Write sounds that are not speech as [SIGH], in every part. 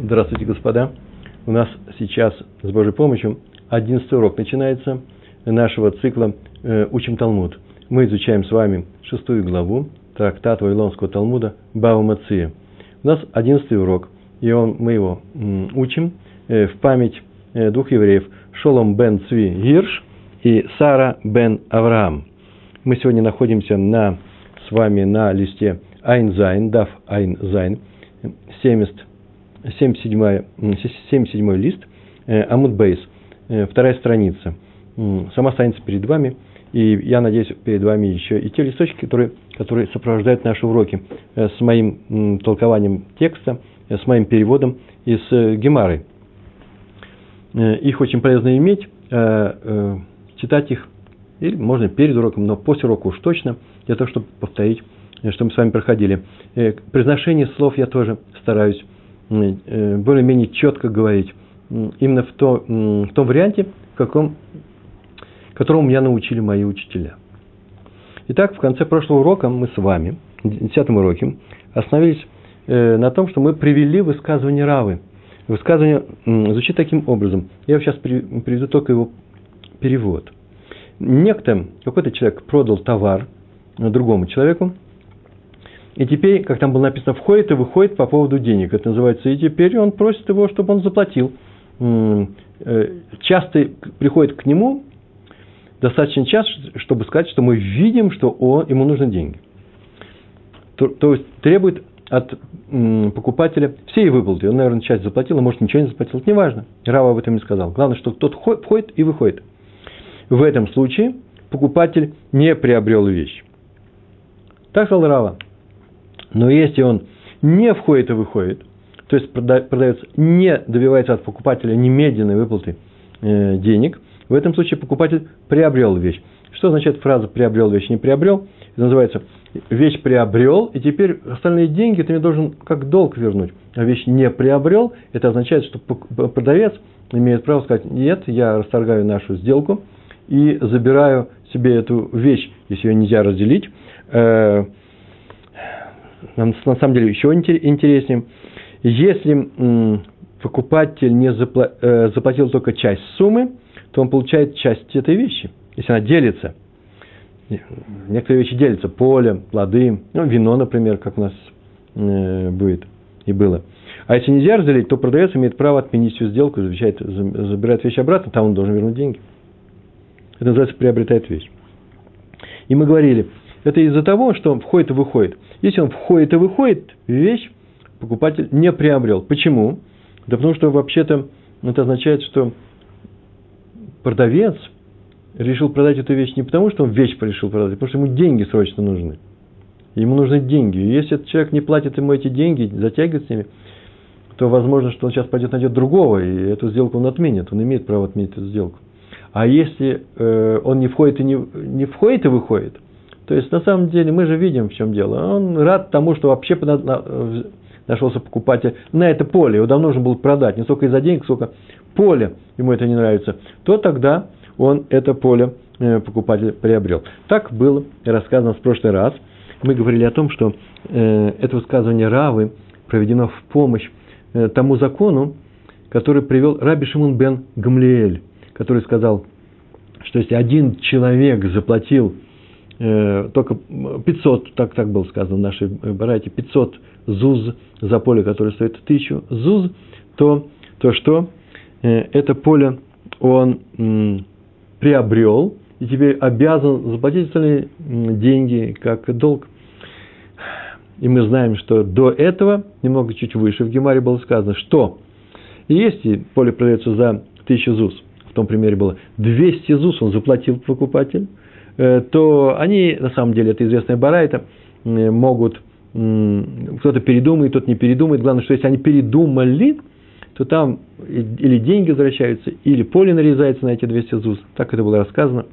Здравствуйте, господа. У нас сейчас, с Божьей помощью, одиннадцатый урок начинается нашего цикла э, «Учим Талмуд». Мы изучаем с вами шестую главу трактата Вавилонского Талмуда Бава Меция. У нас одиннадцатый урок, и он, мы его учим э, в память э, двух евреев Шолом бен Цви Гирш и Сара бен Авраам. Мы сегодня находимся на, с вами на листе ע״ז, דף ע״ז, 70 77, 77 лист, э, Амуд Бейс, э, вторая страница. Сама страница перед вами, и я надеюсь, перед вами еще и те листочки, которые, которые сопровождают наши уроки э, с моим толкованием текста, с моим переводом и с Гемарой. Их очень полезно иметь, читать их, или можно перед уроком, но после урока уж точно, для того, чтобы повторить, что мы с вами проходили. Произношение слов я тоже стараюсь Э, более-менее четко говорить именно в, то, в том варианте, в каком, которому меня научили мои учителя. Итак, в конце прошлого урока мы с вами, в десятом уроке, остановились э, на том, что мы привели высказывание Равы. Высказывание звучит таким образом. Я сейчас приведу только его перевод. Некто, какой-то человек продал товар другому человеку, и теперь, как там было написано, входит и выходит по поводу денег. Это называется, и теперь он просит его, чтобы он заплатил. Э, часто приходит к нему достаточно часто, чтобы сказать, что мы видим, что он, ему нужны деньги. То, то есть требует от покупателя всей выплаты. Он, наверное, часть заплатил, а может ничего не заплатил. Это не важно. Рава об этом не сказал. Главное, что тот входит и выходит. В этом случае покупатель не приобрел вещь. Так сказал Рава. Но если он не входит и выходит, то есть продается, не добивается от покупателя немедленной выплаты э, денег, в этом случае покупатель приобрел вещь. Что означает фраза «приобрел вещь, не приобрел»? Это называется «вещь приобрел, и теперь остальные деньги ты мне должен как долг вернуть». А вещь не приобрел, это означает, что продавец имеет право сказать «нет, я расторгаю нашу сделку и забираю себе эту вещь, если ее нельзя разделить, э, на самом деле еще интереснее, если покупатель не э, заплатил только часть суммы, то он получает часть этой вещи, если она делится. Некоторые вещи делятся, поле, плоды, ну, вино, например, как у нас э, будет и было. А если нельзя разделить, то продавец имеет право отменить всю сделку, завещает, забирает вещь обратно, там он должен вернуть деньги. Это называется приобретает вещь. И мы говорили, это из-за того, что входит и выходит. Если он входит и выходит, вещь покупатель не приобрел. Почему? Да потому что вообще-то это означает, что продавец решил продать эту вещь не потому, что он вещь решил продать, а потому что ему деньги срочно нужны. Ему нужны деньги. И если этот человек не платит ему эти деньги, затягивает с ними, то возможно, что он сейчас пойдет найдет другого, и эту сделку он отменит. Он имеет право отменить эту сделку. А если э, он не входит и не, не входит и выходит – то есть, на самом деле, мы же видим, в чем дело. Он рад тому, что вообще нашелся покупатель на это поле. Его давно нужно было продать, не столько из-за денег, сколько поле ему это не нравится. То тогда он это поле э, покупатель приобрел. Так было рассказано в прошлый раз. Мы говорили о том, что э, это высказывание Равы проведено в помощь э, тому закону, который привел Раби Шимон бен Гамлиэль, который сказал, что если один человек заплатил только 500, так, так было сказано в нашей барате, 500 зуз за поле, которое стоит 1000 зуз, то, то что? Э, это поле он м, приобрел, и теперь обязан заплатить остальные деньги как долг. И мы знаем, что до этого, немного чуть выше, в Гемаре было сказано, что если поле продается за 1000 ЗУС, в том примере было 200 ЗУС он заплатил покупатель, Э, то они, на самом деле, это известная барайта, э, могут, кто-то передумает, тот не передумает. Главное, что если они передумали, то там или деньги возвращаются, или поле нарезается на эти 200 ЗУЗ. Так это было рассказано.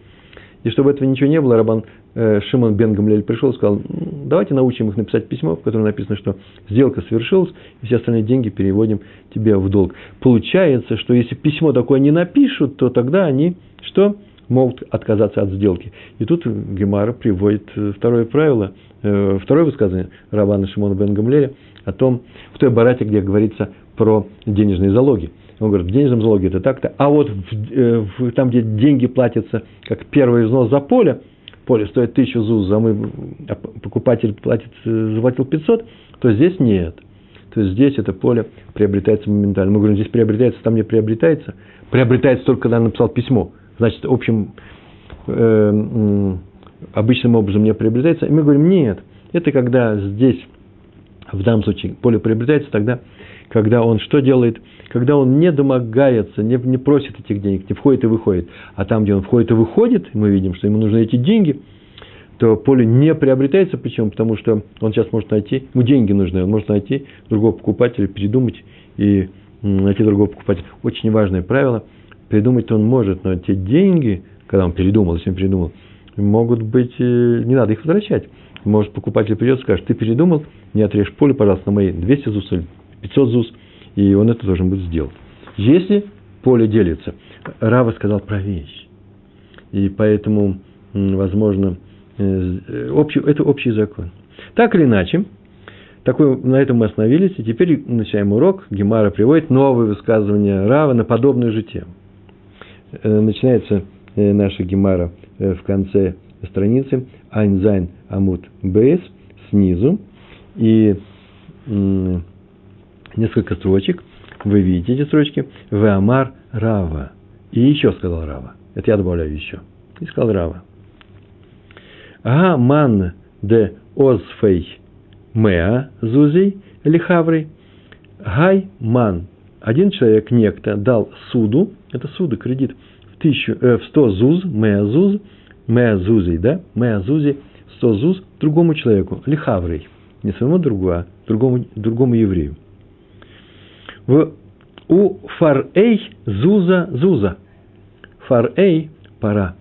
И чтобы этого ничего не было, Рабан э, Шимон бен пришел и сказал, давайте научим их написать письмо, в котором написано, что сделка совершилась, и все остальные деньги переводим тебе в долг. Получается, что если письмо такое не напишут, то тогда они что? Могут отказаться от сделки. И тут Гемара приводит э, второе правило, э, второе высказывание Равана Шимона бен Гамлеля о том, в той барате, где говорится про денежные залоги. Он говорит, в денежном залоге это так-то, а вот в, э, в, там, где деньги платятся, как первый взнос за поле, поле стоит тысячу ЗУЗ, а, мы, а покупатель платит, заплатил 500, то здесь нет. То есть здесь это поле приобретается моментально. Мы говорим, здесь приобретается, там не приобретается. Приобретается только, когда написал письмо. Значит, общим, э, обычным образом не приобретается. И мы говорим, нет, это когда здесь, в данном случае, поле приобретается тогда, когда он что делает? Когда он не домогается, не, не просит этих денег, не входит и выходит. А там, где он входит и выходит, мы видим, что ему нужны эти деньги, то поле не приобретается. Почему? Потому что он сейчас может найти, ему деньги нужны, он может найти другого покупателя, передумать и найти другого покупателя. Очень важное правило. Придумать он может, но те деньги, когда он передумал, если он передумал, могут быть, э, не надо их возвращать. Может, покупатель придет и скажет, ты передумал, не отрежь поле, пожалуйста, на мои 200 ЗУС или 500 ЗУС, и он это должен будет сделать. Если поле делится, Рава сказал про вещь. И поэтому, возможно, э, общий, это общий закон. Так или иначе, такой, на этом мы остановились, и теперь начинаем урок. Гемара приводит новые высказывания Рава на подобную же тему. Э, начинается э, наша Гемара в конце страницы ע״ז עמוד ב׳ снизу и несколько строчек. Вы видите эти строчки. ואמר רבא. И еще сказал Рава. Это я добавляю еще. И сказал Рава. האי מאן דאוזפיה מאה זוזי לחבריה. Гай ман. Один человек, некто, дал суду, это суды, кредит, в, тысячу, э, в 100 зуз, меа зуз, меа зузей, да, меа зузи, 100 зуз другому человеку, лихаврей, не своему другу, а другому, другому еврею в, у фарэй зуза зуза. Фарэй – пора.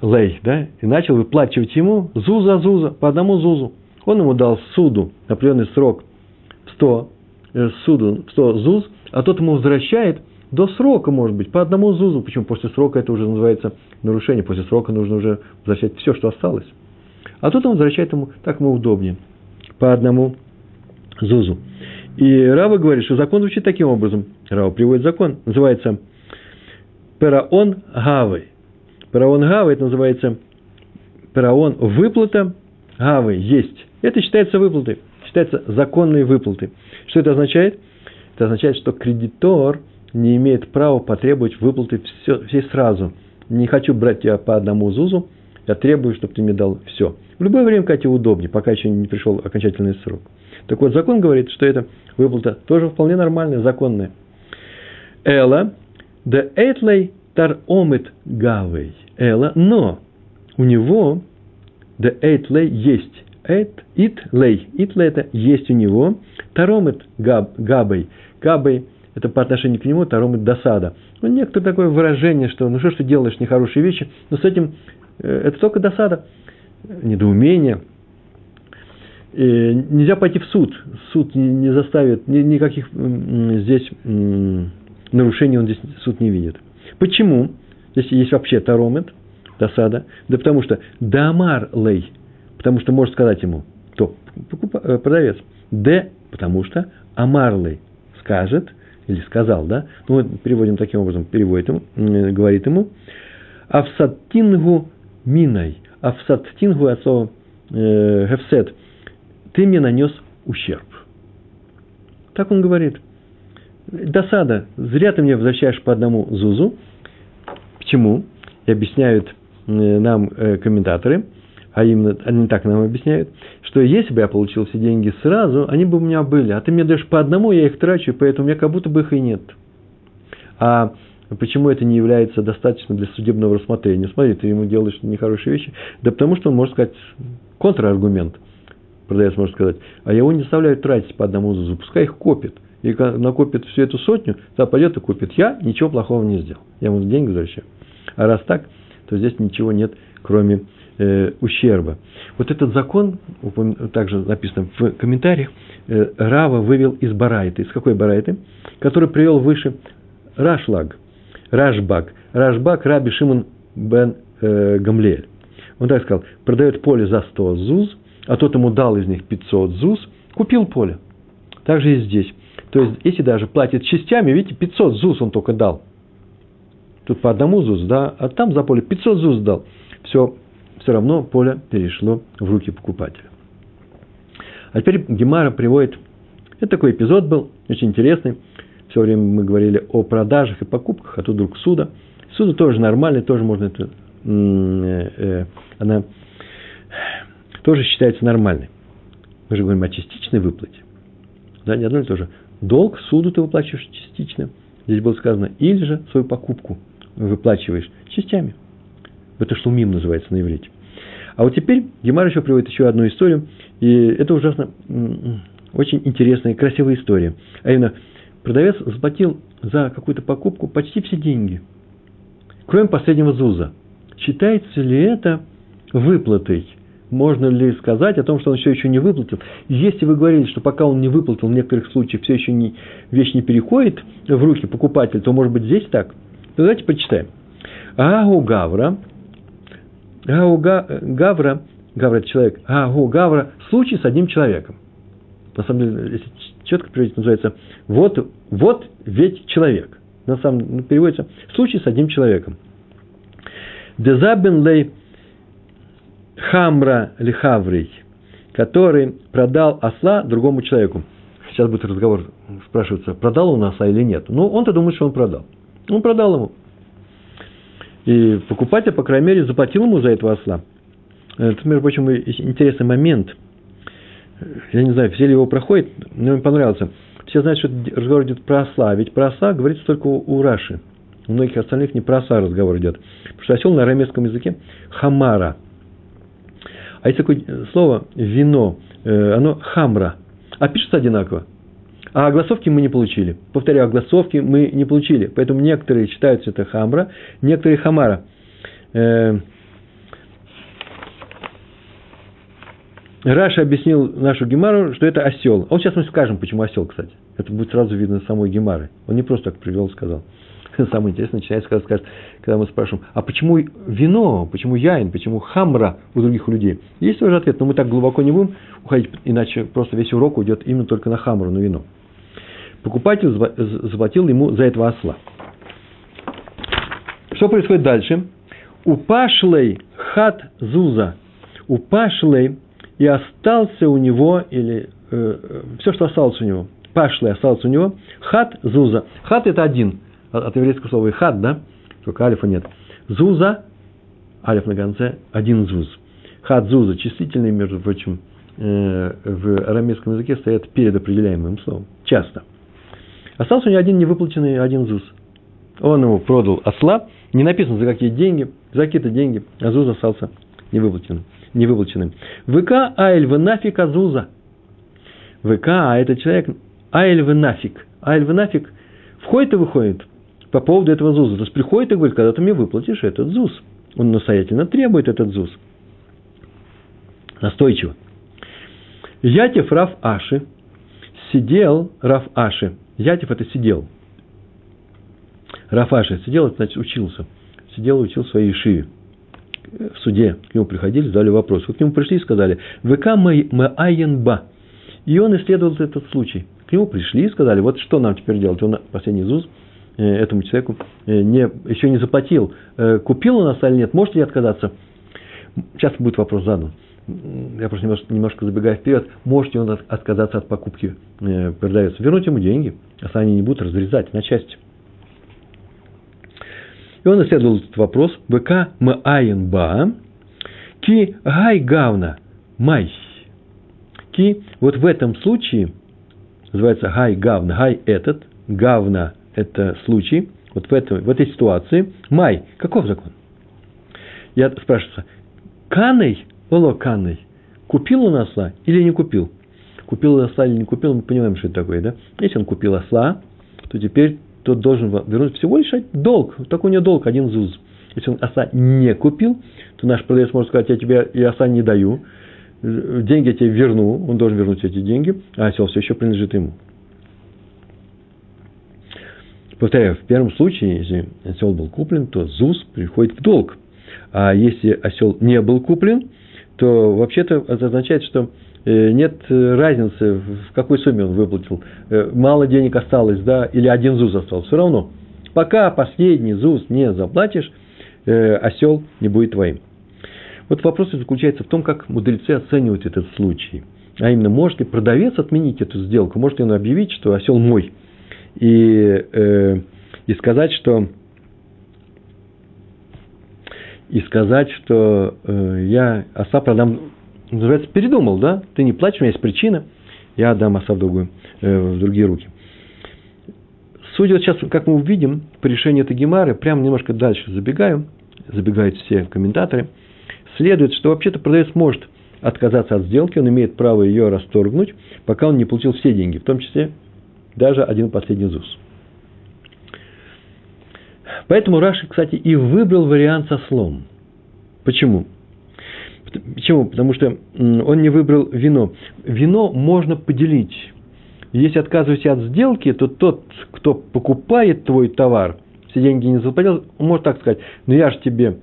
Лей, да? И начал выплачивать ему зуза зуза, по одному зузу. Он ему дал суду, определенный срок, в 100, э, суду, в 100 зуз, а тот ему возвращает до срока, может быть, по одному зузу. Почему? После срока это уже называется нарушение. После срока нужно уже возвращать все, что осталось. А тут он возвращает ему, так ему удобнее, по одному зузу. И Рава говорит, что закон звучит таким образом. Рава приводит закон, называется Пераон Гавы. Пераон Гавы, это называется Пераон выплата Гавы, есть. Это считается выплатой, считается законной выплатой. Что это означает? Это означает, что кредитор не имеет права потребовать выплаты все, все сразу. Не хочу брать тебя по одному ЗУЗу, я требую, чтобы ты мне дал все. В любое время, как тебе удобнее, пока еще не пришел окончательный срок. Так вот, закон говорит, что это выплата тоже вполне нормальная, законная. Эла, да этлей тар омит гавей. Эла, но у него да этлей есть. Эт, ит лей. Ит лей это есть у него. Таромит габ, габей. Габей это по отношению к нему таромит досада. Ну, некоторое такое выражение, что ну что ж ты делаешь нехорошие вещи, но с этим э, это только досада, недоумение – и нельзя пойти в суд. Суд не, не заставит, ни, никаких здесь нарушений он здесь суд не видит. Почему? Здесь есть вообще таромет, досада. Да потому что дамар лей, потому что может сказать ему, кто? Э, продавец. Д, потому что амар лей скажет, или сказал, да? Ну, мы переводим таким образом, переводит ему, говорит ему, авсаттингу миной, авсаттингу от слова э, гефсет, ты мне нанес ущерб. Так он говорит. Досада. Зря ты мне возвращаешь по одному зузу. Почему? И объясняют э, нам э, комментаторы, а именно, они так нам объясняют, что если бы я получил все деньги сразу, они бы у меня были, а ты мне даешь по одному, я их трачу, поэтому у меня как будто бы их и нет. А почему это не является достаточно для судебного рассмотрения? Смотри, ты ему делаешь нехорошие вещи. Да потому что он может сказать контраргумент – продавец может сказать, а его не заставляют тратить по одному зузу, пускай их копит. И накопит всю эту сотню, то пойдет и купит. Я ничего плохого не сделал. Я ему деньги возвращаю. А раз так, то здесь ничего нет, кроме э, ущерба. Вот этот закон, также написано в комментариях, э, Рава вывел из Барайты. Из какой Барайты? Который привел выше Рашлаг, Рашбак. Рашбак Раби Шимон бен э, Гамлель. Он так сказал, продает поле за 100 зуз, а тот ему дал из них 500 ЗУС, купил поле. Так же и здесь. То есть, если даже платит частями, видите, 500 ЗУС он только дал. Тут по одному ЗУС, да, а там за поле 500 ЗУС дал. Все, все равно поле перешло в руки покупателя. А теперь Гемара приводит, это такой эпизод был, очень интересный. Все время мы говорили о продажах и покупках, а тут вдруг суда. Суда тоже нормальный, тоже можно это, э, э, она тоже считается нормальной. Мы же говорим о частичной выплате. Да, не одно и то же. Долг суду ты выплачиваешь частично. Здесь было сказано, или же свою покупку выплачиваешь частями. Это шлумим называется на иврите. А вот теперь Гемар еще приводит еще одну историю, и это ужасно очень интересная и красивая история. А именно, продавец заплатил за какую-то покупку почти все деньги, кроме последнего ЗУЗа. Считается ли это выплатой? Можно ли сказать о том, что он все еще не выплатил? Если вы говорили, что пока он не выплатил, в некоторых случаях все еще не, вещь не переходит в руки покупателя, то может быть здесь так? Давайте почитаем. Агу Гавра, Агу Гавра, Гавра это человек, Агу Гавра, случай с одним человеком. На самом деле, если четко переводить, называется вот, вот ведь человек. На самом деле, ну, переводится случай с одним человеком. Дезабен лей хамра лихаврий, который продал осла другому человеку. Сейчас будет разговор, спрашивается, продал он осла или нет. Ну, он-то думает, что он продал. Он продал ему. И покупатель, по крайней мере, заплатил ему за этого осла. Это, между прочим, интересный момент. Я не знаю, все ли его проходят, но мне понравился. Все знают, что разговор идет про осла, ведь про осла говорится только у Раши. У многих остальных не про оса разговор идет. Потому что осел на арамейском языке хамара. А есть такое слово вино, э, оно хамра. А пишется одинаково. А огласовки мы не получили. Повторяю, огласовки мы не получили. Поэтому некоторые считают, что это хамра, некоторые хамара. Э, Раша объяснил нашу Гемару, что это осел. А вот сейчас мы скажем, почему осел, кстати. Это будет сразу видно самой Гемары. Он не просто так привел, сказал. [LAUGHS] Самое интересное начинается, когда, скажет, когда мы спрашиваем, а почему вино, почему яин, почему хамра у других людей? Есть тоже ответ, но мы так глубоко не будем уходить, иначе просто весь урок уйдет именно только на хамру, на вино покупатель заплатил ему за этого осла. Что происходит дальше? Упашлей хат зуза. Упашлей и остался у него, или э, э, все, что осталось у него, пашлей остался у него, хат зуза. Хат это один, от, от еврейского слова и хат, да? Только алифа нет. Зуза, алиф на конце, один зуз. Хат зуза, числительный, между прочим, э, в арамейском языке стоят перед определяемым словом. Часто. Остался у него один невыплаченный один ЗУЗ. Он его продал осла, не написано за какие деньги, за какие-то деньги, а ЗУЗ остался невыплаченным. невыплаченным. ВК Айль Венафик Азуза. ВК, а этот человек Айль Венафик. Айль Венафик входит и выходит по поводу этого ЗУЗа. То есть приходит и говорит, когда ты мне выплатишь этот ЗУЗ. Он настоятельно требует этот ЗУЗ. Настойчиво. Ятев Раф Аши сидел Раф Аши Ятев это сидел. Рафаша сидел, это значит учился. Сидел и учил свои шии. В суде к нему приходили, задали вопрос. Вот к нему пришли и сказали, ВК Маайенба. И он исследовал этот случай. К нему пришли и сказали, вот что нам теперь делать. Он последний ЗУЗ э, этому человеку э, не, еще не заплатил. Э, купил он нас или нет, может ли отказаться? Сейчас будет вопрос задан я просто немножко, немножко забегая вперед, можете он отказаться от покупки э, продавец, вернуть ему деньги, если они не будут разрезать на части. И он исследовал этот вопрос. БК Маайнба Ки Гай Гавна Май. Ки вот в этом случае называется Гай Гавна. Гай этот, Гавна это случай. Вот в, этом, в этой ситуации Май. Каков закон? Я спрашиваю, Каной Олоканной. Купил он осла или не купил? Купил он осла или не купил, мы понимаем, что это такое, да? Если он купил осла, то теперь тот должен вернуть всего лишь долг. Такой у него долг, один зуз. Если он осла не купил, то наш продавец может сказать, я тебе и осла не даю, деньги я тебе верну, он должен вернуть эти деньги, а осел все еще принадлежит ему. Повторяю, в первом случае, если осел был куплен, то ЗУЗ приходит в долг. А если осел не был куплен, то вообще-то это означает, что э, нет разницы, в какой сумме он выплатил. Мало денег осталось, да, или один ЗУЗ остался. Все равно, пока последний ЗУЗ не заплатишь, осел не будет твоим. Вот вопрос заключается в том, как мудрецы оценивают этот случай. А именно, может ли продавец отменить эту сделку, может ли он объявить, что осел мой, и, э, и сказать, что и сказать, что э, я оса продам, называется, передумал, да? Ты не платишь, у меня есть причина, я отдам оса в, другую, э, в другие руки. Судя вот сейчас, как мы увидим, по решению этой гемары, прямо немножко дальше забегаю, забегают все комментаторы, следует, что вообще-то продавец может отказаться от сделки, он имеет право ее расторгнуть, пока он не получил все деньги, в том числе даже один последний ЗУС. Поэтому Раши, кстати, и выбрал вариант со слом. Почему? Почему? Потому что он не выбрал вино. Вино можно поделить. Если отказываешься от сделки, то тот, кто покупает твой товар, все деньги не заплатил, может так сказать, ну я же тебе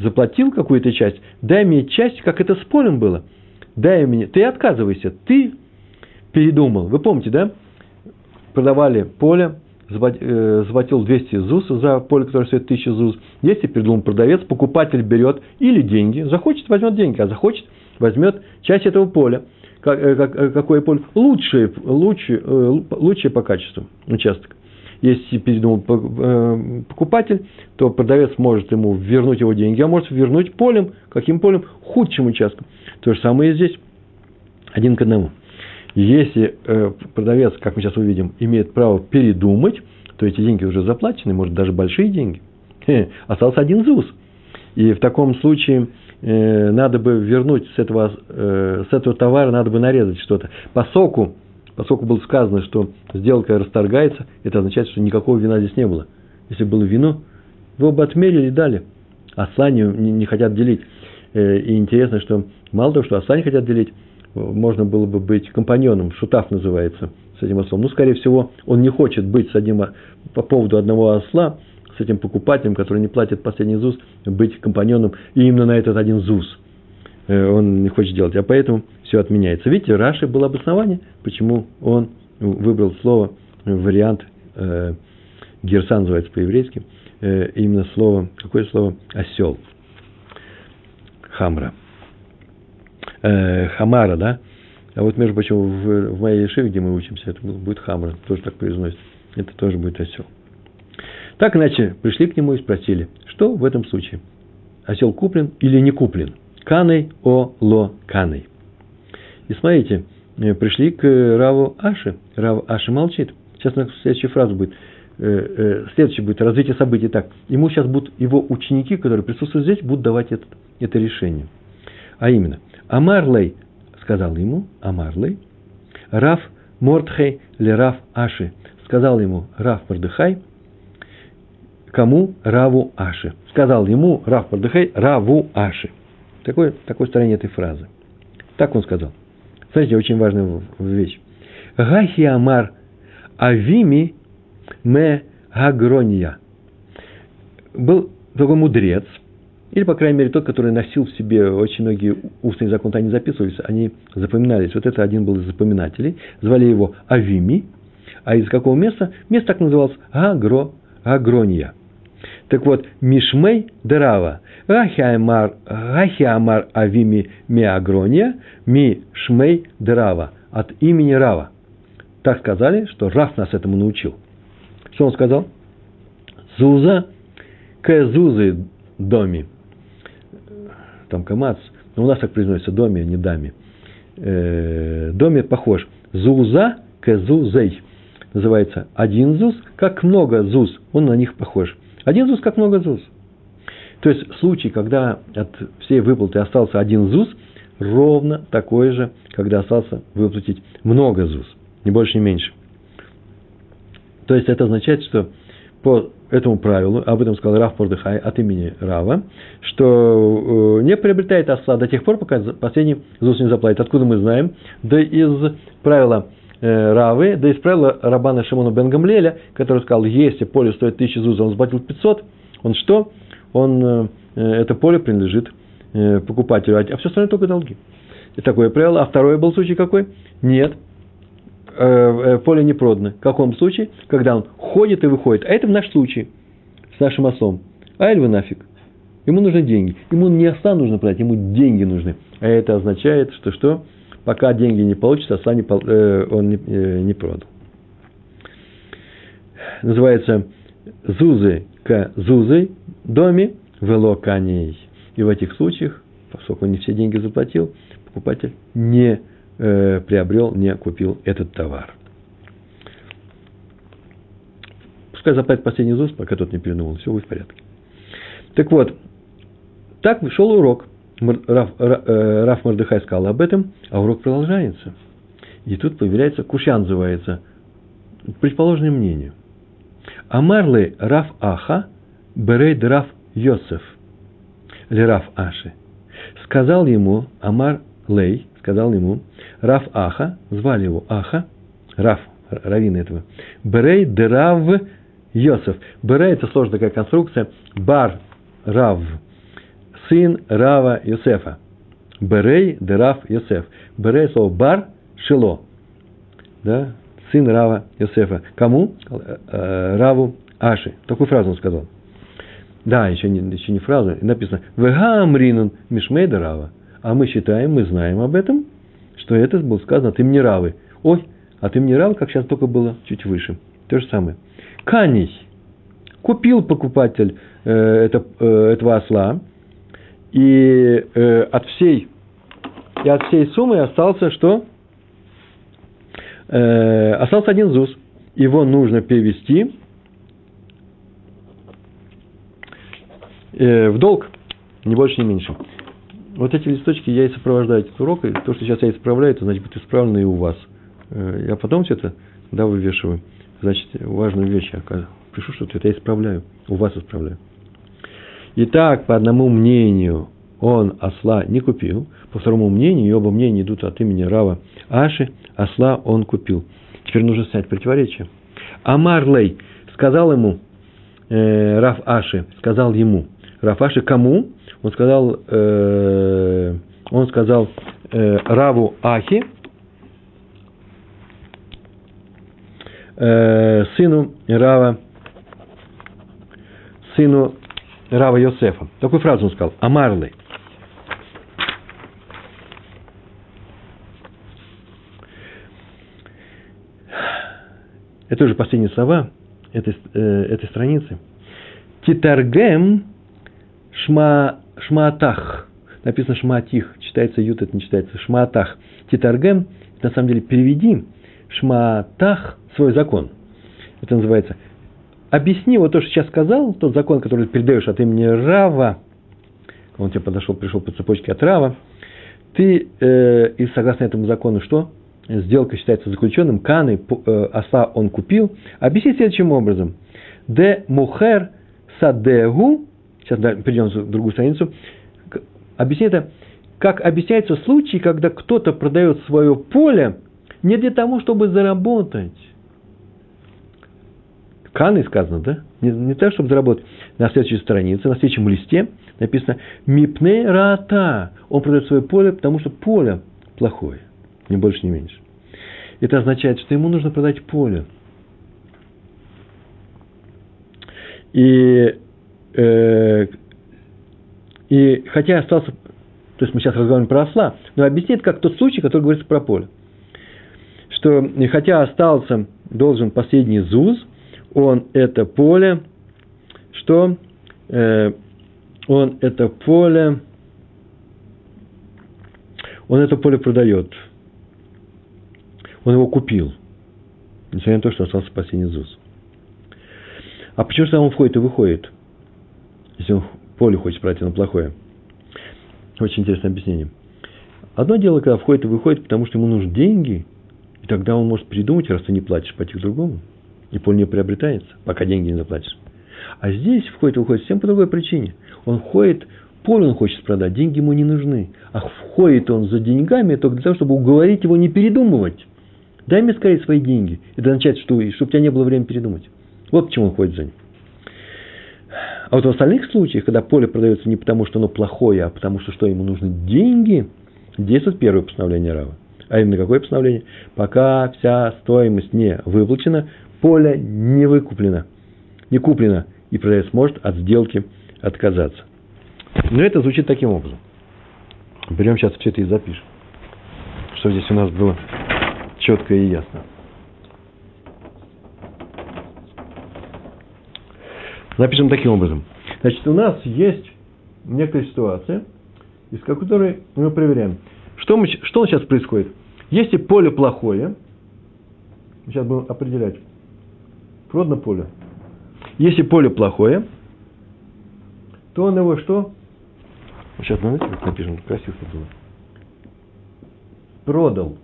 заплатил какую-то часть, дай мне часть, как это с полем было. Дай мне, ты отказывайся, ты передумал. Вы помните, да? Продавали поле, заплатил 200 ЗУС за поле, которое стоит 1000 ЗУС. Если придумал продавец, покупатель берет или деньги, захочет, возьмет деньги, а захочет, возьмет часть этого поля. Э, э, какое поле? Лучшее, лучшее, лучшее по качеству участок. Если передумал покупатель, то продавец может ему вернуть его деньги, а может вернуть полем, каким полем? Худшим участком. То же самое и здесь. Один к одному. Если э, продавец, как мы сейчас увидим, имеет право передумать, то эти деньги уже заплачены, может, даже большие деньги. Остался один ЗУС. И в таком случае э, надо бы вернуть с этого, э, с этого товара, надо бы нарезать что-то. По соку, поскольку было сказано, что сделка расторгается, это означает, что никакого вина здесь не было. Если было вино, его бы отмерили и дали. Осла не, не, хотят делить. И интересно, что мало того, что не хотят делить, можно было бы быть компаньоном, шутав называется, с этим ослом. Ну, скорее всего, он не хочет быть с одним, по поводу одного осла, с этим покупателем, который не платит последний ЗУС, быть компаньоном и именно на этот один ЗУС. Э, он не хочет делать, а поэтому все отменяется. Видите, Раши было обоснование, почему он выбрал слово, вариант, э, герсан называется по-еврейски, э, именно слово, какое слово? Осел. Хамра э, Хамара, да? А вот, между прочим, в, в моей Ешиве, где мы учимся, это будет Хамара, тоже так произносится. Это тоже будет осел. Так иначе, пришли к нему и спросили, что в этом случае? Осел куплен или не куплен? Каной о ло каной. И смотрите, э, пришли к Раву Аши. Рав Аши молчит. Сейчас следующая фраза будет. Э, э, следующее будет развитие событий так. Ему сейчас будут его ученики, которые присутствуют здесь, будут давать это, это решение. А именно – Амарлей, сказал ему, Амарлей, Раф Мортхей ле Раф Аши, сказал ему Раф Мордыхай, кому Раву Аши. Сказал ему Раф Мордыхай Раву Аши. Такое, такое строение этой фразы. Так он сказал. Смотрите, очень важная вещь. Гахи Амар Авими Ме Гагрония. Был такой мудрец – или, по крайней мере, тот, который носил в себе очень многие устные законы, они записывались, они запоминались. Вот это один был из запоминателей. Звали его Авими. А из какого места? Место так называлось Агро, Агрония. Так вот, Мишмей Драва. Гахиамар, Гахиамар Авими Миагрония, Ми Шмей Драва. От имени Рава. Так сказали, что Раф нас этому научил. Что он сказал? Зуза к Зузы доми там камац, но у нас так произносится доме, не даме. Э, доме похож. Зуза к зузей. Называется один зуз, как много зуз. Он на них похож. Один зуз, как много зуз. То есть случай, когда от всей выплаты остался один зуз, ровно такой же, когда остался выплатить много зуз. Не больше, не меньше. То есть это означает, что по этому правилу, об этом сказал Раф Мордыхай от имени Рава, что э, не приобретает осла до тех пор, пока последний ЗУС не заплатит. Откуда мы знаем? Да из правила э, Равы, да из правила Рабана Шимона Бен Гамлеля, который сказал, если поле стоит 1000 ЗУС, он заплатил 500, он что? Он, э, это поле принадлежит покупателю, а все остальное только долги. И такое правило. А второй был случай какой? Нет. Э, э, поле не продано. В каком случае? Когда он ходит и выходит. А это в наш случай. С нашим ослом. А эльвы нафиг. Ему нужны деньги. Ему не осла нужно продать, ему деньги нужны. А это означает, что что? Пока деньги не получится, осла не, э, он не, не продал. Называется зузы к зузы доме вело коней. И в этих случаях, поскольку он не все деньги заплатил, покупатель не э, приобрел, не купил этот товар. Пускай заплатит последний ЗУЗ, пока тот не передумал, все будет в порядке. Так вот, так шел урок. Раф, э, Раф Мордыхай сказал об этом, а урок продолжается. И тут появляется, кушья называется, предположенное мнение. Амарлы Раф Аха Берейд Раф Йосеф. Раф Аши. Сказал ему Амар Лей, сказал ему, Раф Аха, звали его Аха, Раф, раввин этого, Берей Дерав Йосеф. Берей – это сложная такая конструкция, Бар Рав, сын Рава Йосефа. Берей Дерав Йосеф. Берей – слово Бар Шило. Да? Сын Рава Йосефа. Кому? Э, Раву Аши. Такую фразу он сказал. Да, еще не, еще не фраза. Написано «Вега амринун мишмейда Рава». А мы считаем, мы знаем об этом, что это было сказано от имени Равы. Ой, от имени Равы, как сейчас только было чуть выше. То же самое. Каний. Купил покупатель э, это, э, этого осла, и э, от всей и от всей суммы остался что? Э, остался один ЗУС. Его нужно перевести э, в долг, не больше, не меньше. Вот эти листочки я и сопровождаю этот урок, и то, что сейчас я исправляю, это значит будет исправлено и у вас. Э, я потом все это, да, вывешиваю. Значит, важную вещь я пишу, что это я исправляю, у вас исправляю. Итак, по одному мнению, он осла не купил, по второму мнению, и оба мнения идут от имени Рава Аши, осла он купил. Теперь нужно снять противоречие. Амарлей сказал ему, э, Раф Аши, сказал ему, Раф Аши кому? Он сказал, э, он сказал э, Раву Ахи, э, сыну Рава, сыну Рава Йосефа. Такую фразу он сказал. Амарлы. Это уже последние слова этой, э, этой страницы. Титаргем шма, шмаатах. Написано шмаатих. Читается ют, это не читается. Шмаатах. Титаргем, на самом деле, переведи шмаатах свой закон. Это называется объясни вот то, что сейчас сказал, тот закон, который ты передаешь от имени Рава, он тебе подошел, пришел по цепочке от Рава, ты, э, и согласно этому закону, что? Сделка считается заключенным, каны, э, осла он купил. Объясни следующим образом. Де мухер садегу, сейчас перейдем в другую страницу, объясни это, как объясняется случай, когда кто-то продает свое поле не для того, чтобы заработать, Каны сказано, да? Не, не так, чтобы заработать. На следующей странице, на следующем листе написано «Мипне рата». Он продает свое поле, потому что поле плохое. Ни больше, ни меньше. Это означает, что ему нужно продать поле. И, э, и хотя остался, то есть мы сейчас разговариваем про осла, но объяснит, как тот случай, который говорится про поле. Что хотя остался, должен последний ЗУЗ – он это поле, что э, он это поле, он это поле продает. Он его купил. Несмотря на то, что остался последний ЗУЗ. А почему же он входит и выходит? Если он поле хочет продать, оно плохое. Очень интересное объяснение. Одно дело, когда входит и выходит, потому что ему нужны деньги, и тогда он может придумать, раз ты не платишь, пойти к другому и поле не приобретается, пока деньги не заплатишь. А здесь входит и выходит совсем по другой причине. Он ходит, поле он хочет продать, деньги ему не нужны. А входит он за деньгами только для того, чтобы уговорить его не передумывать. Дай мне скорее свои деньги. Это означает, что, чтобы у тебя не было времени передумать. Вот почему он ходит за ним. А вот в остальных случаях, когда поле продается не потому, что оно плохое, а потому что, что ему нужны деньги, действует первое постановление Рава. А именно какое постановление? Пока вся стоимость не выплачена, поле не выкуплено, не куплено, и продавец может от сделки отказаться. Но это звучит таким образом. Берем сейчас все это и запишем. Что здесь у нас было четко и ясно. Запишем таким образом. Значит, у нас есть некоторая ситуация, из которой мы проверяем. Что, мы, что сейчас происходит? Если поле плохое, сейчас будем определять, продано поле. Если поле плохое, то он его что? Сейчас знаете, как напишем, красиво было. Продал.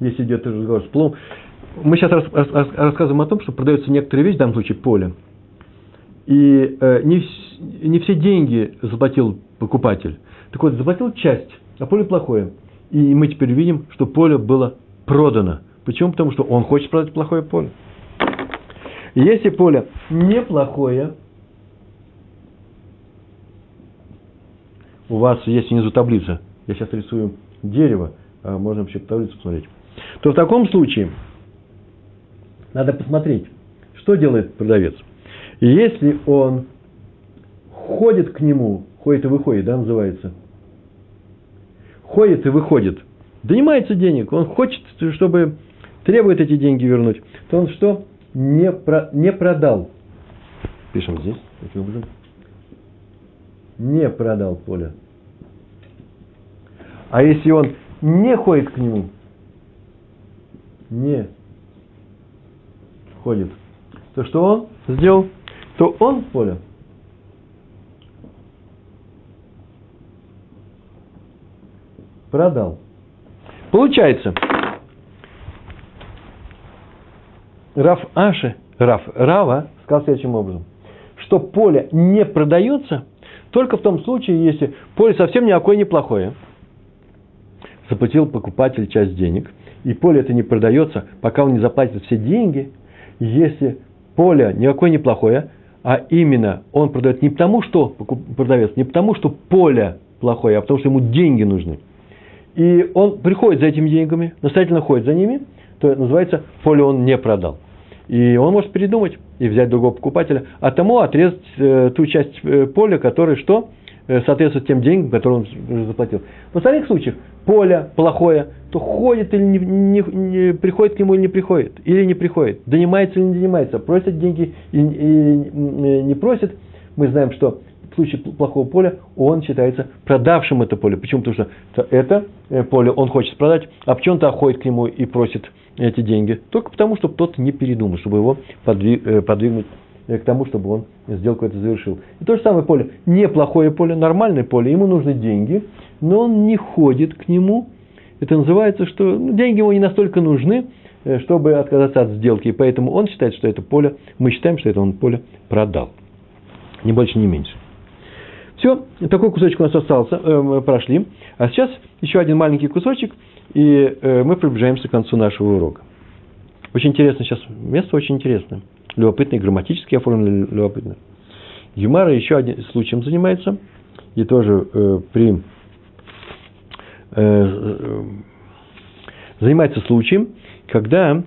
Если идет разговор с плом. Мы сейчас рас, рас, рассказываем о том, что продается некоторые вещи, в данном случае поле. И э, не, не все деньги заплатил покупатель. Так вот, заплатил часть, а поле плохое. И мы теперь видим, что поле было продано. Почему? Потому что он хочет продать плохое поле. Если поле неплохое, у вас есть внизу таблица, я сейчас рисую дерево, а можно вообще таблицу посмотреть, то в таком случае надо посмотреть, что делает продавец. Если он ходит к нему, ходит и выходит, да, называется, ходит и выходит, донимается денег, он хочет, чтобы требует эти деньги вернуть, то он что? Не, про, не продал. Пишем здесь, таким образом. Не продал поле. А если он не ходит к нему, не ходит, то что он сделал? То он поле продал. Получается, Раф Аши, Раф Рава сказал следующим образом, что поле не продается только в том случае, если поле совсем никакое неплохое. Заплатил покупатель часть денег, и поле это не продается, пока он не заплатит все деньги. Если поле никакое неплохое, а именно он продает не потому, что продавец, не потому, что поле плохое, а потому, что ему деньги нужны. И он приходит за этими деньгами, настоятельно ходит за ними, то называется поле он не продал. И он может передумать и взять другого покупателя, а тому отрезать э, ту часть э, поля, которая что? Э, соответствует тем деньгам, которые он заплатил. В остальных случаях поле плохое, то ходит или не, не, не приходит к нему или не приходит, или не приходит, донимается или не донимается, просит деньги и, и не просит. Мы знаем, что в случае плохого поля он считается продавшим это поле. Почему? Потому что это поле он хочет продать, а почему-то ходит к нему и просит эти деньги, только потому, чтобы тот не передумал, чтобы его э, подвигнуть э, к тому, чтобы он сделку это завершил. И то же самое поле, неплохое поле, нормальное поле, ему нужны деньги, но он не ходит к нему. Это называется, что ну, деньги ему не настолько нужны, э, чтобы отказаться от сделки. И поэтому он считает, что это поле, мы считаем, что это он поле продал. Ни больше, ни меньше. Все, такой кусочек у нас остался, э, мы прошли. А сейчас еще один маленький кусочек – и э, мы приближаемся к концу нашего урока. Очень интересно сейчас, место очень интересное. Любопытное, грамматически оформлено любопытно. Юмара еще одним случаем занимается. И тоже э, при э, э, занимается случаем, когда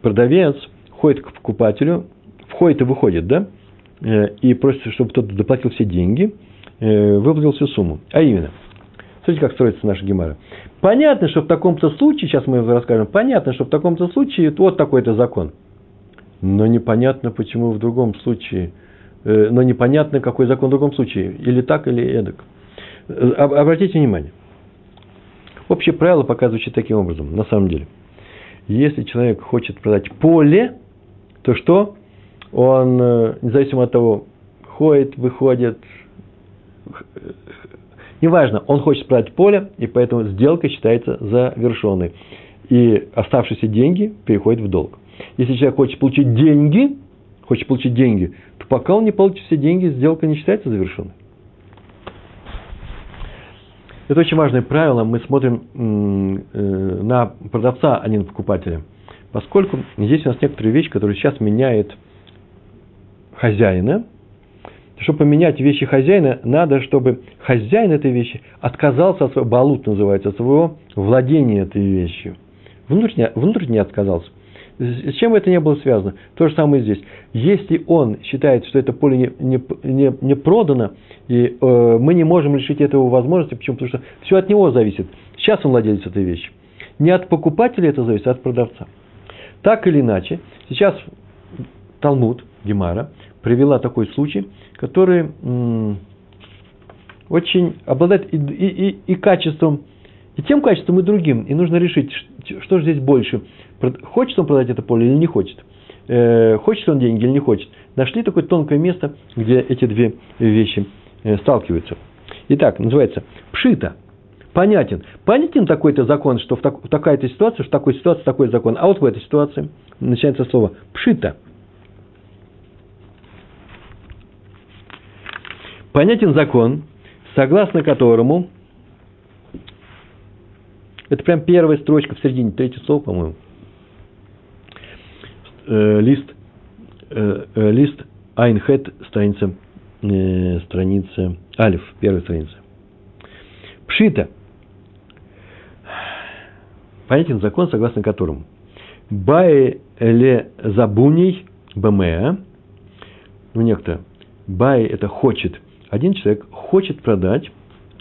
продавец ходит к покупателю, входит и выходит, да, э, и просит, чтобы кто-то доплатил все деньги, э, выплатил всю сумму. А именно, смотрите, как строится наша гемара. Понятно, что в таком-то случае, сейчас мы расскажем, понятно, что в таком-то случае вот такой-то закон. Но непонятно, почему в другом случае. Э, но непонятно, какой закон в другом случае. Или так, или эдак. Э, обратите внимание. Общее правило показывает таким образом, на самом деле. Если человек хочет продать поле, то что? Он, э, независимо от того, ходит, выходит, Неважно, он хочет продать поле, и поэтому сделка считается завершенной. И оставшиеся деньги переходят в долг. Если человек хочет получить деньги, хочет получить деньги, то пока он не получит все деньги, сделка не считается завершенной. Это очень важное правило. Мы смотрим э, на продавца, а не на покупателя. Поскольку здесь у нас некоторые вещи, которые сейчас меняет хозяина, чтобы поменять вещи хозяина, надо, чтобы хозяин этой вещи отказался от своего, балут называется, от своего владения этой вещью. Внутренне, внутренне отказался. С чем это не было связано? То же самое здесь. Если он считает, что это поле не, не, не, не продано, и э, мы не можем лишить этого возможности, почему? Потому что все от него зависит. Сейчас он владелец этой вещи. Не от покупателя это зависит, а от продавца. Так или иначе, сейчас Талмуд, Гемара, привела такой случай, который м- очень обладает и, и, и, и качеством, и тем качеством, и другим. И нужно решить, что же здесь больше. Хочет он продать это поле или не хочет. Э, хочет он деньги или не хочет. Нашли такое тонкое место, где эти две вещи э, сталкиваются. Итак, называется пшита. Понятен. Понятен такой-то закон, что в, так, в такая-то ситуация, что в такой ситуации такой закон. А вот в этой ситуации начинается слово пшита. Понятен закон, согласно которому, это прям первая строчка в середине, третье слово, по-моему, э, лист, э, э, лист Айнхет, страница, страница Алиф, первая страница. Пшита. Понятен закон, согласно которому. Бае ле забуней бамеа, ну некто, бай это хочет – один человек хочет продать,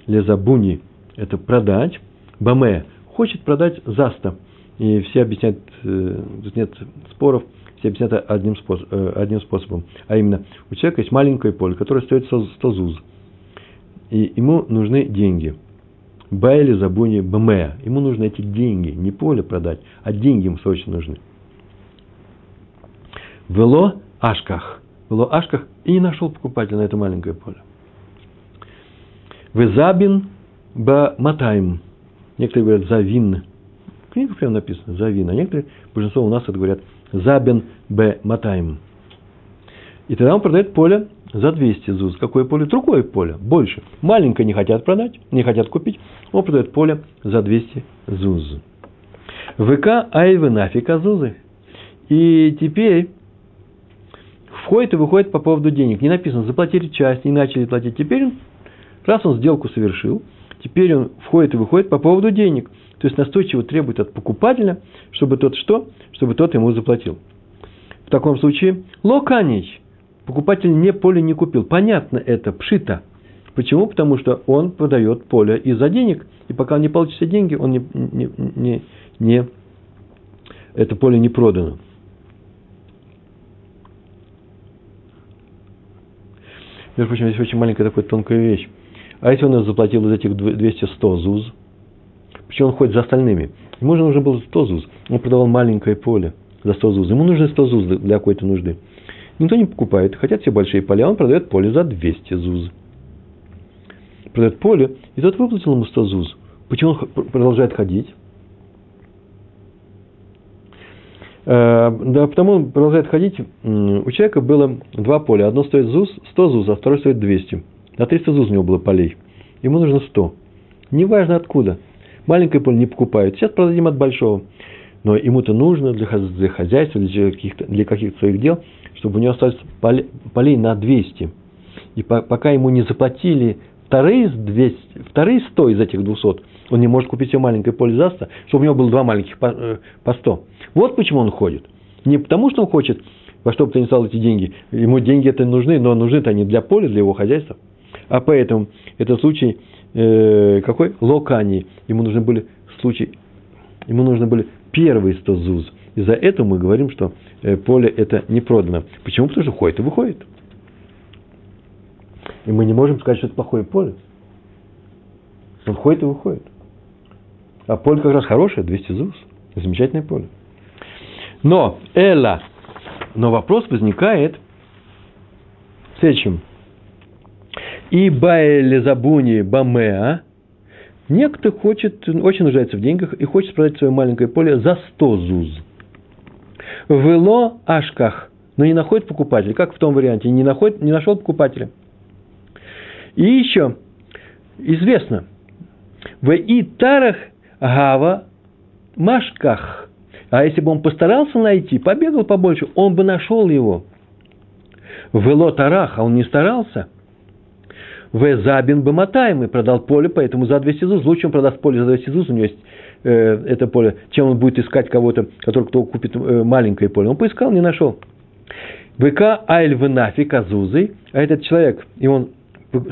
лезабуни – это продать, баме – хочет продать заста. И все объясняют, э, тут нет споров, все объясняют одним, способ, э, одним способом. А именно, у человека есть маленькое поле, которое стоит 100 зуз. И ему нужны деньги. Байли забуни баме. Ему нужны эти деньги. Не поле продать, а деньги ему срочно нужны. Вело ашках. Вело ашках и не нашел покупателя на это маленькое поле. Везабин ба матаем. Некоторые говорят завин. В книгах прямо написано завин. А некоторые, большинство у нас это говорят забин б матаем. И тогда он продает поле за 200 зуз. Какое поле? Другое поле, больше. Маленькое не хотят продать, не хотят купить. Он продает поле за 200 зуз. ВК айвы нафиг азузы. И теперь входит и выходит по поводу денег. Не написано, заплатили часть, не начали платить. Теперь Раз он сделку совершил, теперь он входит и выходит по поводу денег. То есть настойчиво требует от покупателя, чтобы тот что? Чтобы тот ему заплатил. В таком случае локанич. Покупатель не поле не купил. Понятно это, пшита. Почему? Потому что он продает поле из-за денег, и пока не получит все деньги, он не, не, не, не, это поле не продано. Между прочим, здесь очень маленькая такая тонкая вещь. А если он заплатил из этих 200 100 ЗУЗ, почему он ходит за остальными? Ему же нужно было 100 ЗУЗ. Он продавал маленькое поле за 100 ЗУЗ. Ему нужно 100 ЗУЗ для какой-то нужды. Никто не покупает. Хотят все большие поля, он продает поле за 200 ЗУЗ. Продает поле, и тот выплатил ему 100 ЗУЗ. Почему он продолжает ходить? Э, да, потому он продолжает ходить. У человека было два поля. Одно стоит ЗУЗ, 100 ЗУЗ, а второе стоит 200. На 300 ЗУЗ у него было полей. Ему нужно 100. Неважно откуда. Маленькое поле не покупают. Сейчас продадим от большого. Но ему-то нужно для, хозяйства, для каких-то, для каких-то своих дел, чтобы у него осталось полей на 200. И по, пока ему не заплатили вторые, 200, вторые 100 из этих 200, он не может купить все маленькое поле за 100, чтобы у него было два маленьких по, э, по 100. Вот почему он ходит. Не потому, что он хочет во что бы то ни стало эти деньги. Ему деньги это нужны, но нужны-то они для поля, для его хозяйства. А поэтому этот случай э, какой? Локани. Ему нужны были случай, ему нужны были первые 100 зуз. И за это мы говорим, что э, поле это не продано. Почему? Потому что ходит и выходит. И мы не можем сказать, что это плохое поле. Он ходит и выходит. А поле как раз хорошее, 200 зуз. Замечательное поле. Но, Эла, но вопрос возникает в следующем. И Баэле Забуни Бамеа, некто хочет, очень нуждается в деньгах и хочет продать свое маленькое поле за 100 зуз. Вело Ашках, но не находит покупателя, как в том варианте, не, находит, не нашел покупателя. И еще известно, в Итарах Гава Машках. А если бы он постарался найти, побегал побольше, он бы нашел его. В Тарах, а он не старался – В Забин Баматаем и продал поле, поэтому за 200 ЗУЗ. Лучше он продаст поле за 200 ЗУЗ, у него есть э, это поле, чем он будет искать кого-то, который кто купит э, маленькое поле. Он поискал, не нашел. ВК Айль Венафи Казузой, а этот человек, и он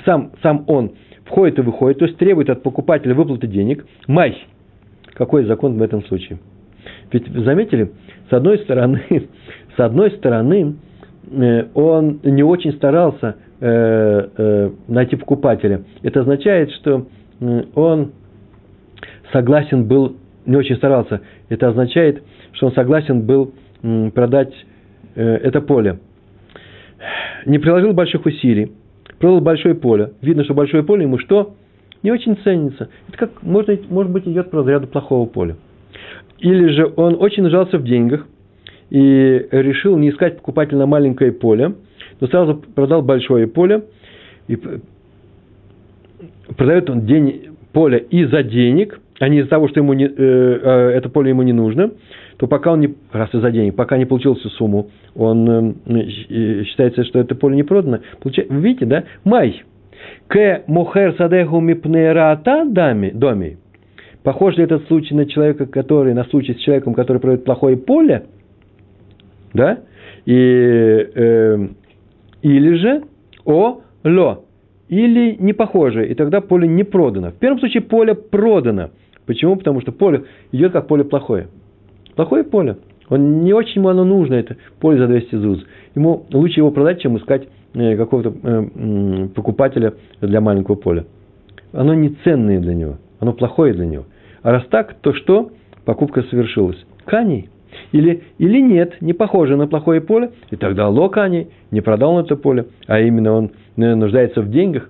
сам, сам он входит и выходит, то есть требует от покупателя выплаты денег. Май. Какой закон в этом случае? Ведь заметили, с одной стороны, [LAUGHS] с одной стороны, э, он не очень старался найти покупателя. Это означает, что он согласен был, не очень старался. Это означает, что он согласен был продать это поле. Не приложил больших усилий, продал большое поле. Видно, что большое поле ему что? Не очень ценится. Это как, может, может быть, идет по разряду плохого поля. Или же он очень нуждался в деньгах и решил не искать покупателя на маленькое поле, но сразу продал большое поле и продает он день, поле из-за денег, а не из-за того, что ему не, э, э, это поле ему не нужно, то пока он не, раз из-за денег, пока не получил всю сумму, он э, считается, что это поле не продано. Получай, видите, да? Май. К мохер садеху мипнераата дами, доми. Похож ли этот случай на человека, который, на случай с человеком, который продает плохое поле? Да? И, э, или же о ло. Или не похоже, и тогда поле не продано. В первом случае поле продано. Почему? Потому что поле идет как поле плохое. Плохое поле. Он не очень ему оно нужно, это поле за 200 ЗУЗ. Ему лучше его продать, чем искать э, какого-то э, покупателя для маленького поля. Оно не ценное для него, оно плохое для него. А раз так, то что? Покупка совершилась. Каней. Или, или нет, не похоже на плохое поле, и тогда локани не продал он это поле, а именно он нуждается в деньгах,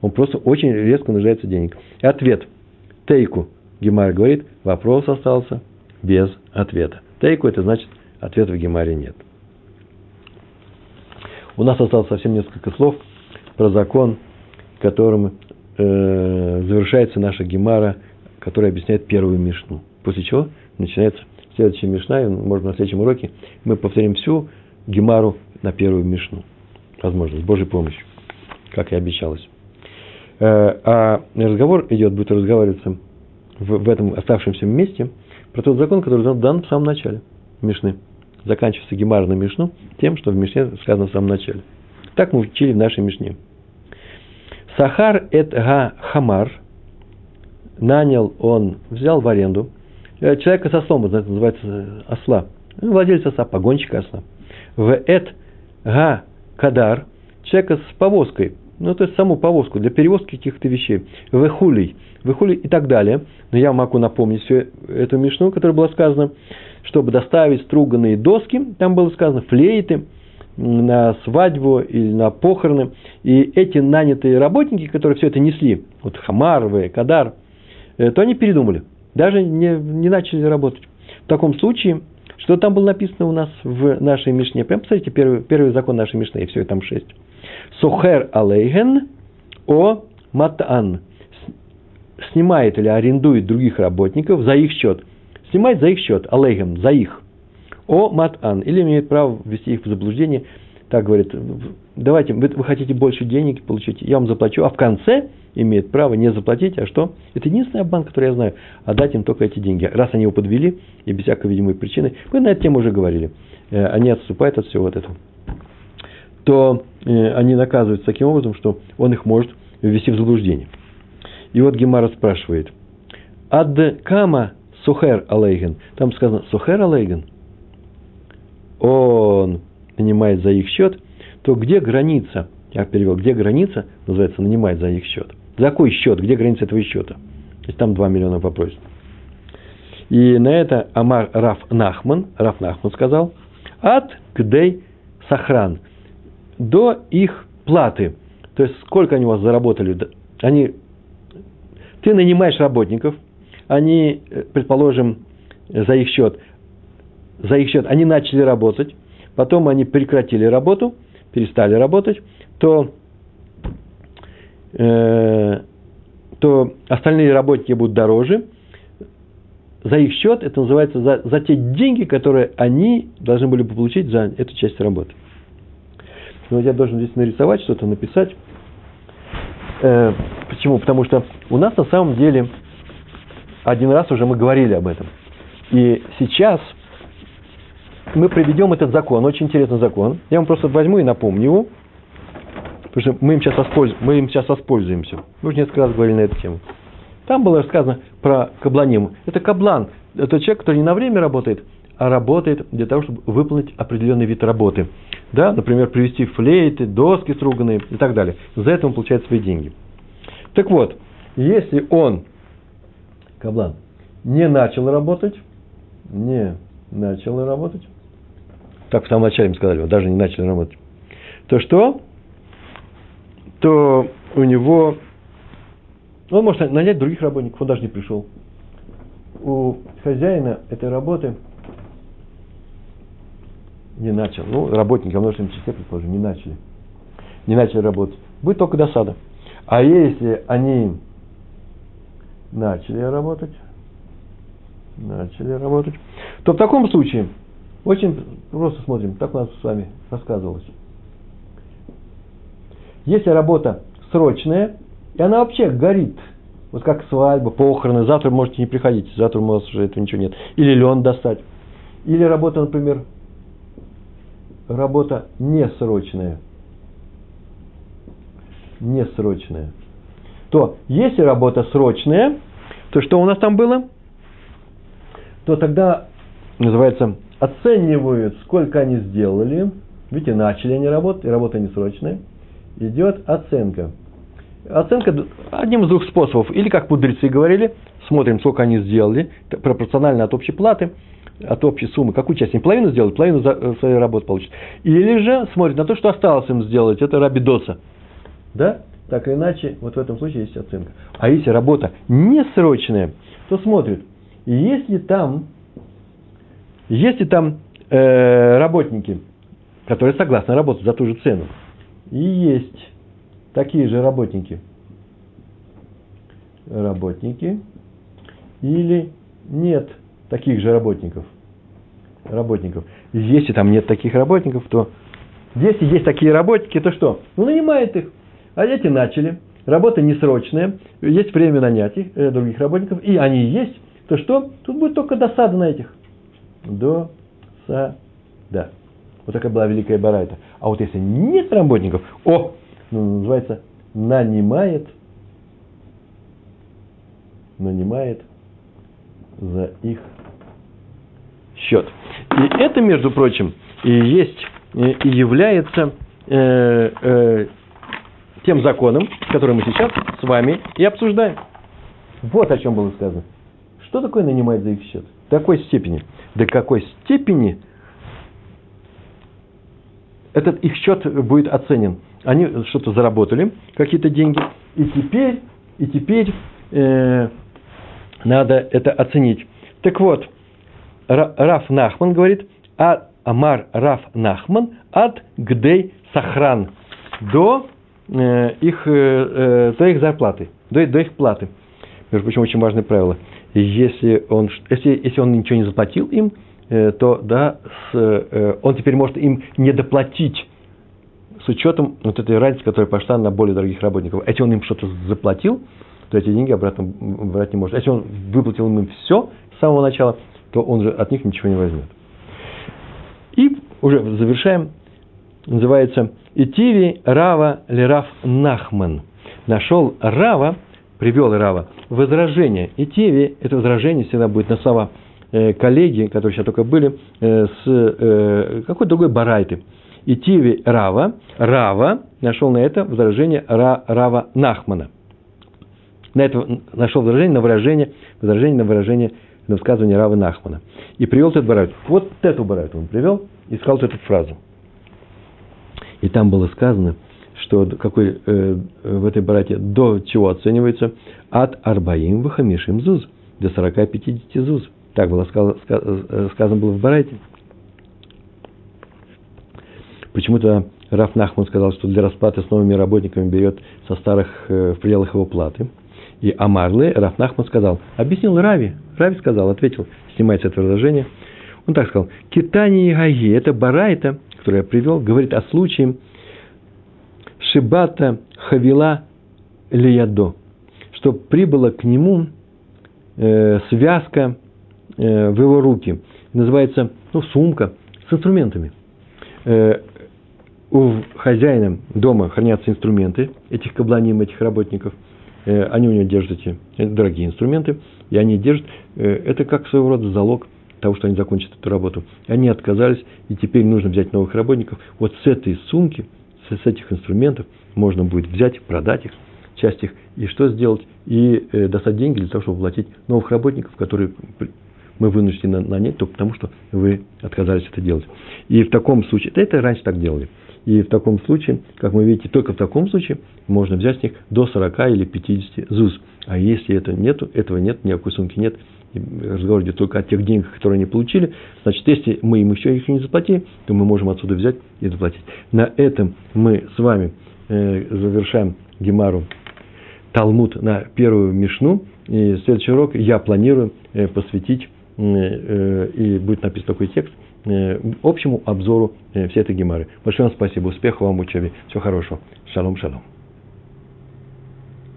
он просто очень резко нуждается в деньгах. И ответ. Тейку. Гемар говорит, вопрос остался без ответа. Тейку это значит, ответа в Гемаре нет. У нас осталось совсем несколько слов про закон, которым э, завершается наша Гемара, которая объясняет первую Мишну. После чего начинается следующая Мишна, и, может, на следующем уроке мы повторим всю Гемару на первую Мишну. Возможно, с Божьей помощью, как и обещалось. Э, а разговор идет, будет разговариваться в, в этом оставшемся месте про тот закон, который дан в самом начале Мишны. Заканчивается Гемар на Мишну тем, что в Мишне сказано в самом начале. Так мы учили в нашей Мишне. Сахар эт га хамар, нанял он, взял в аренду человека со слом, это называется э, осла, владелец осла, погонщика осла. В эт га кадар, человека с повозкой, ну, то есть саму повозку для перевозки каких-то вещей, вехулей, вехулей и так далее. Но я могу напомнить всю эту мишну, которая была сказана, чтобы доставить струганные доски, там было сказано флейты, на свадьбу или на похороны. И эти нанятые работники, которые все это несли, вот Хамар, Кадар, э, то они передумали. Даже не, не начали работать. В таком случае, что там было написано у нас в нашей Мишне? Прям посмотрите, первый, первый закон нашей Мишны, и все, там шесть. Сухер алейген о матан. Снимает или арендует других работников за их счет. Снимает за их счет, алейген, за их. О матан. Или имеет право ввести их в заблуждение. Так говорит, давайте, вы, вы хотите больше денег получить, я вам заплачу. А в конце имеет право не заплатить, а что? Это единственный обман, который я знаю, отдать им только эти деньги. Раз они его подвели, и без всякой видимой причины, мы на эту тему уже говорили, э, они отступают от всего вот этого то э, они наказываются таким образом, что он их может ввести в заблуждение. И вот Гемара спрашивает, ад кама сухер алейген, там сказано сухер алейген, он нанимает за их счет, то где граница, я перевел, где граница, называется, нанимает за их счет. За какой счет, где граница этого счета? То есть там 2 миллиона попросит. И на это Амар Раф Нахман, Раф Нахман сказал, от кдей сахран – до их платы. То есть, сколько они у вас заработали? Они, ты нанимаешь работников, они, э, предположим, за их счет, за их счет, они начали работать, потом они прекратили работу, перестали работать, то, э, то остальные работники будут дороже. За их счет это называется за, за те деньги, которые они должны были бы получить за эту часть работы. Но я должен здесь нарисовать что-то, написать. Э, почему? Потому что у нас на самом деле один раз уже мы говорили об этом. И сейчас мы приведем этот закон, очень интересный закон. Я вам просто возьму и напомню его, потому что мы им сейчас, воспользуемся, мы им сейчас воспользуемся. Мы уже несколько раз говорили на эту тему. Там было рассказано про кабланим. Это каблан. Это человек, который не на время работает, а работает для того, чтобы выполнить определенный вид работы. Да, например, привезти флейты, доски струганные и так далее. За это он получает свои деньги. Так вот, если он, каблан, не начал работать, не начал работать, так в самом начале им сказали, даже не начали работать, то что? То у него, он может нанять других работников, он даже не пришел. У хозяина этой работы не начал. Ну, работники во множественном числе, предположим, не начали. Не начали работать. Будет только досада. А если они начали работать, начали работать, то в таком случае очень просто смотрим, так у нас с вами рассказывалось. Если работа срочная, и она вообще горит, вот как свадьба, похороны, завтра можете не приходить, завтра у вас уже этого ничего нет. Или лен достать. Или работа, например, работа несрочная. Несрочная. То, если работа срочная, то что у нас там было? То тогда называется оценивают, сколько они сделали. Видите, начали они работать, и работа несрочная. Идет оценка. Оценка одним из двух способов. Или, как мудрецы говорили, смотрим, сколько они сделали, пропорционально от общей платы, от общей суммы, какую часть они половину сделали, половину за, э, своей работы получат. Или же смотрят на то, что осталось им сделать, это рабидоса. Да? Так или иначе, вот в этом случае есть оценка. А если работа несрочная, то смотрит, если там если там э, работники, которые согласны работать за ту же цену, и есть такие же работники, работники, или нет таких же работников, работников. Если там нет таких работников, то если есть такие работники, то что? Ну, нанимает их. А эти начали. Работа несрочная. Есть время нанять их, э, других работников. И они есть. То что? Тут будет только досада на этих до са да. Вот такая была великая барайта. А вот если нет работников, о, ну, называется, нанимает, нанимает за их счет. И это, между прочим, и есть, и является э, э, тем законом, который мы сейчас с вами и обсуждаем. Вот о чем было сказано. Что такое нанимает за их счет? До какой степени? До какой степени этот их счет будет оценен? Они что-то заработали, какие-то деньги, и теперь, и теперь э, надо это оценить. Так вот, Раф Нахман говорит, а Амар Раф Нахман от Гдей Сахран до э, их, э, э до их зарплаты, до, до их платы. Между прочим, очень важное правило – если он, если, если он ничего не заплатил им, э, то да, с, э, он теперь может им не доплатить с учетом вот этой разницы, которая пошла на более дорогих работников. Если он им что-то заплатил, то эти деньги обратно брать не может. Если он выплатил им все с самого начала, то он же от них ничего не возьмет. И уже завершаем. Называется Итиви Рава Лераф Нахман. Нашел Рава, привел Рава возражение. И Теви, это возражение всегда будет на слова э, коллеги, которые сейчас только были, э, с э, какой другой барайты. И Тиви Рава, Рава нашел на это возражение Ра, Рава Нахмана. На это нашел возражение на выражение, возражение на выражение на высказывание Рава Нахмана. И привел этот барайт. Вот эту барайту он привел и сказал эту фразу. И там было сказано – что какой э, в этой барате до чего оценивается от арбаим вахамишим зуз до 40-50 зуз. Так было сказано, э, сказано было в барате. Почему-то Раф Нахман сказал, что для расплаты с новыми работниками берет со старых э, в пределах его платы. И Амарлы Раф Нахман сказал, объяснил Рави. Рави сказал, ответил, снимается это выражение. Он так сказал, Китани и Гаги, это барайта, который я привел, говорит о случае, Шибата Хавила лиядо, что прибыла к нему э, связка э, в его руки. Называется, ну, сумка с инструментами. Э, у хозяина дома хранятся инструменты этих кабланим, этих работников. Э, они у него держат эти дорогие инструменты, и они держат, э, это как своего рода залог того, что они закончат эту работу. Они отказались, и теперь нужно взять новых работников. Вот с этой сумки, с этих инструментов можно будет взять, продать их, часть их, и что сделать? И э, достать деньги для того, чтобы платить новых работников, которые мы вынуждены нанять только потому, что вы отказались это делать. И в таком случае, это раньше так делали. И в таком случае, как вы видите, только в таком случае можно взять с них до 40 или 50 ЗУЗ. А если это нету, этого нет, никакой сумки нет, разговор идет только о тех деньгах, которые они получили, значит, если мы им еще их не заплатили, то мы можем отсюда взять и заплатить. На этом мы с вами э, завершаем Гемару Талмуд на первую Мишну. И следующий урок я планирую э, посвятить, э, и будет написан такой текст, общему обзору всей этой Гемары. Большое вам спасибо, успехов вам в учебе, всего хорошего. Шалом, шалом.